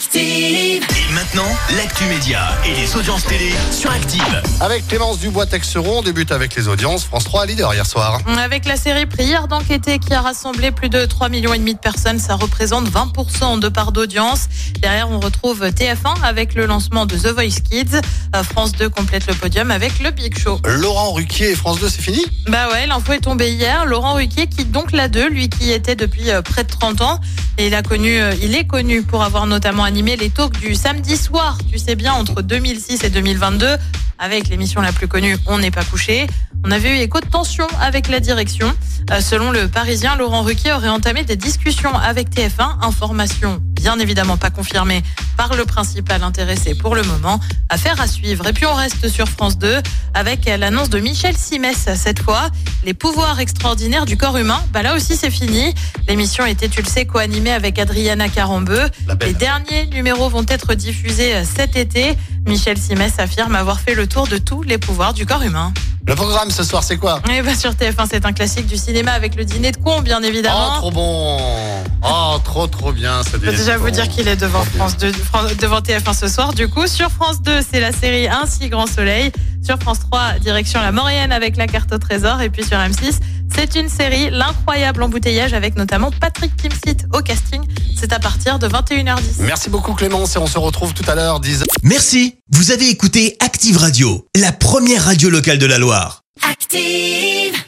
Active. Et maintenant, l'actu média et les audiences télé sur Active. Avec Clémence Dubois-Texeron, on débute avec les audiences. France 3 leader hier soir. Avec la série Prière d'enquêter qui a rassemblé plus de 3 millions et demi de personnes, ça représente 20% de part d'audience. Derrière, on retrouve TF1 avec le lancement de The Voice Kids. Euh, France 2 complète le podium avec le Big Show. Laurent Ruquier et France 2, c'est fini? Bah ouais, l'info est tombée hier. Laurent Ruquier quitte donc la 2, lui qui était depuis euh, près de 30 ans. Et il a connu, euh, il est connu pour avoir notamment animé les talks du samedi soir, tu sais bien, entre 2006 et 2022. Avec l'émission la plus connue, On n'est pas couché. On avait eu écho de tension avec la direction. Euh, selon le Parisien, Laurent Ruquier aurait entamé des discussions avec TF1. Information bien évidemment pas confirmée par le principal intéressé pour le moment. Affaire à suivre. Et puis on reste sur France 2 avec l'annonce de Michel Simès cette fois. Les pouvoirs extraordinaires du corps humain. Bah là aussi c'est fini. L'émission était, tu le sais, co-animée avec Adriana Carambeu. Les derniers numéros vont être diffusés euh, cet été. Michel Simès affirme avoir fait le tour de tous les pouvoirs du corps humain. Le programme ce soir, c'est quoi? Et bah sur TF1, c'est un classique du cinéma avec le dîner de con, bien Oh, évidemment. trop bon Oh, trop, trop bien, ça Je peux déjà vous dire qu'il est devant France 2, Fran- devant TF1 ce soir. Du coup, sur France 2, c'est la série Ainsi Grand Soleil. Sur France 3, direction la Maurienne avec la carte au trésor. Et puis sur M6, c'est une série, l'incroyable embouteillage avec notamment Patrick Timsit au casting. C'est à partir de 21h10. Merci beaucoup Clémence et on se retrouve tout à l'heure, 10 Merci, vous avez écouté Active Radio, la première radio locale de la Loire. Active.